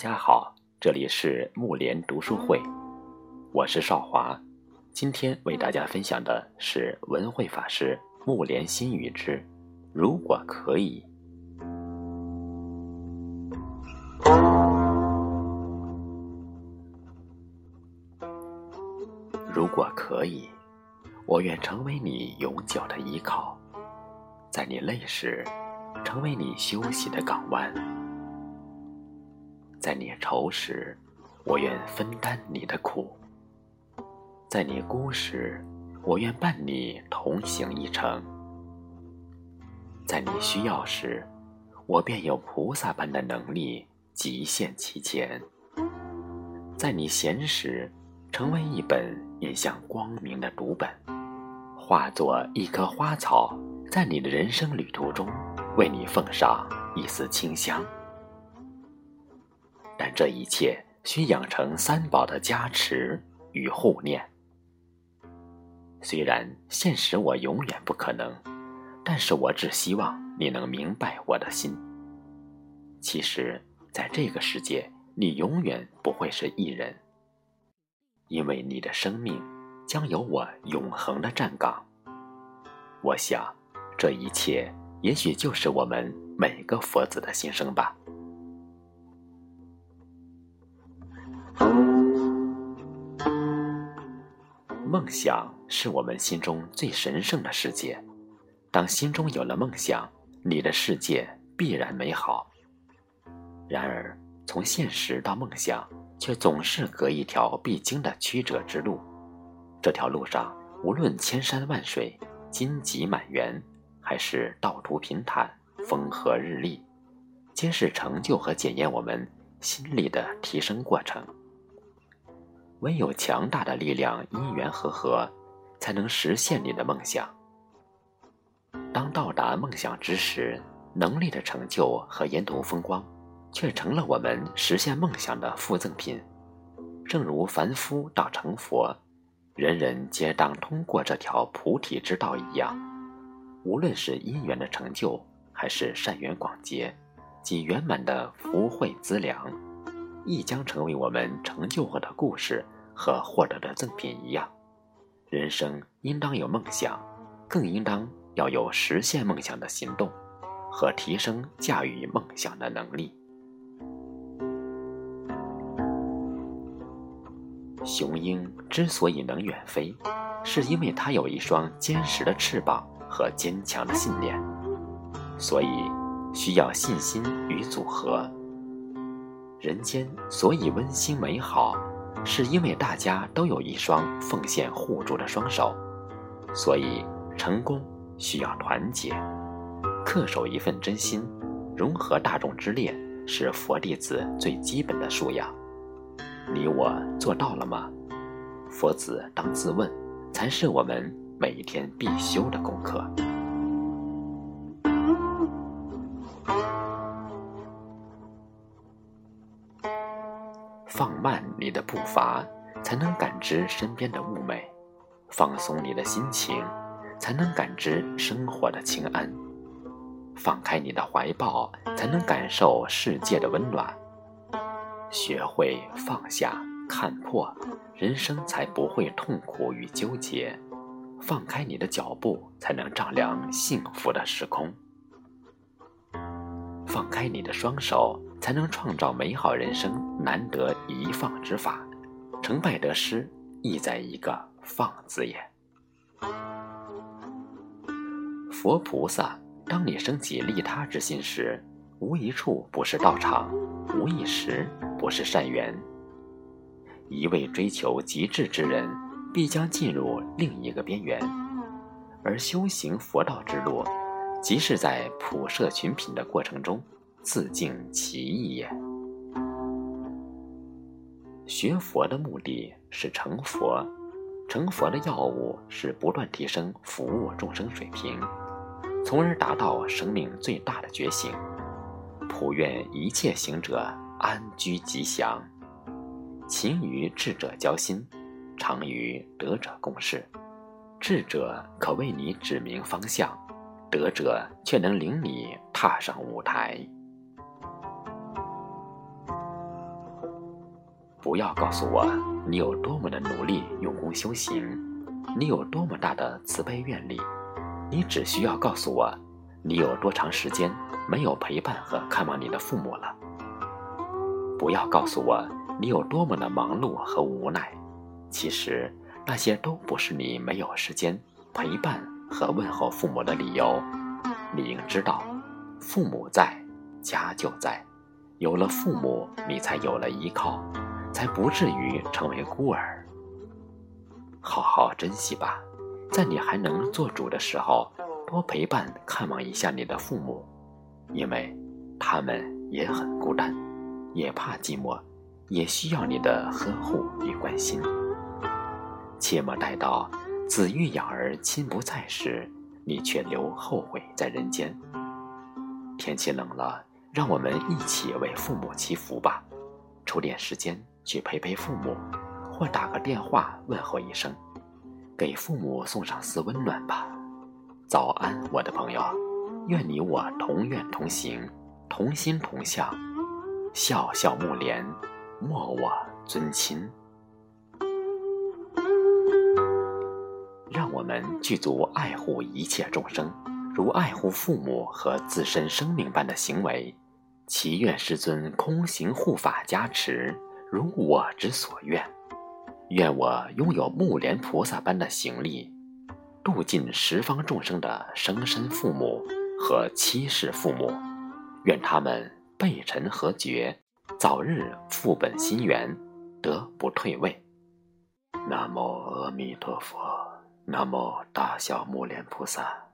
家好，这里是木莲读书会，我是少华。今天为大家分享的是文慧法师木莲心语之《如果可以》。如果可以，我愿成为你永久的依靠，在你累时，成为你休息的港湾。在你愁时，我愿分担你的苦；在你孤时，我愿伴你同行一程；在你需要时，我便有菩萨般的能力极限其前；在你闲时，成为一本引向光明的读本，化作一棵花草，在你的人生旅途中，为你奉上一丝清香。但这一切需养成三宝的加持与护念。虽然现实我永远不可能，但是我只希望你能明白我的心。其实，在这个世界，你永远不会是一人，因为你的生命将有我永恒的站岗。我想，这一切也许就是我们每个佛子的心声吧。梦想是我们心中最神圣的世界。当心中有了梦想，你的世界必然美好。然而，从现实到梦想，却总是隔一条必经的曲折之路。这条路上，无论千山万水、荆棘满园，还是道途平坦、风和日丽，皆是成就和检验我们心力的提升过程。唯有强大的力量因缘和合，才能实现你的梦想。当到达梦想之时，能力的成就和沿途风光，却成了我们实现梦想的附赠品。正如凡夫到成佛，人人皆当通过这条菩提之道一样。无论是因缘的成就，还是善缘广结及圆满的福慧资粮。亦将成为我们成就过的故事和获得的赠品一样。人生应当有梦想，更应当要有实现梦想的行动和提升驾驭梦想的能力。雄鹰之所以能远飞，是因为它有一双坚实的翅膀和坚强的信念，所以需要信心与组合。人间所以温馨美好，是因为大家都有一双奉献互助的双手，所以成功需要团结，恪守一份真心，融合大众之列，是佛弟子最基本的素养。你我做到了吗？佛子当自问，才是我们每一天必修的功课。你的步伐，才能感知身边的物美；放松你的心情，才能感知生活的清安；放开你的怀抱，才能感受世界的温暖。学会放下、看破，人生才不会痛苦与纠结；放开你的脚步，才能丈量幸福的时空；放开你的双手。才能创造美好人生，难得一放之法，成败得失亦在一个“放”字眼。佛菩萨，当你升起利他之心时，无一处不是道场，无一时不是善缘。一味追求极致之人，必将进入另一个边缘，而修行佛道之路，即是在普摄群品的过程中。自净其意也。学佛的目的是成佛，成佛的要务是不断提升服务众生水平，从而达到生命最大的觉醒。普愿一切行者安居吉祥，勤与智者交心，常与德者共事。智者可为你指明方向，德者却能领你踏上舞台。不要告诉我你有多么的努力用功修行，你有多么大的慈悲愿力。你只需要告诉我，你有多长时间没有陪伴和看望你的父母了。不要告诉我你有多么的忙碌和无奈。其实那些都不是你没有时间陪伴和问候父母的理由。你应知道，父母在，家就在。有了父母，你才有了依靠。才不至于成为孤儿。好好珍惜吧，在你还能做主的时候，多陪伴看望一下你的父母，因为他们也很孤单，也怕寂寞，也需要你的呵护与关心。切莫待到子欲养而亲不在时，你却留后悔在人间。天气冷了，让我们一起为父母祈福吧，抽点时间。去陪陪父母，或打个电话问候一声，给父母送上丝温暖吧。早安，我的朋友，愿你我同愿同行，同心同向，笑笑暮莲，莫我尊亲。让我们具足爱护一切众生，如爱护父母和自身生命般的行为。祈愿师尊空行护法加持。如我之所愿，愿我拥有木莲菩萨般的行力，度尽十方众生的生身父母和七世父母，愿他们背尘和绝，早日复本心源，得不退位。南无阿弥陀佛，南无大小木莲菩萨。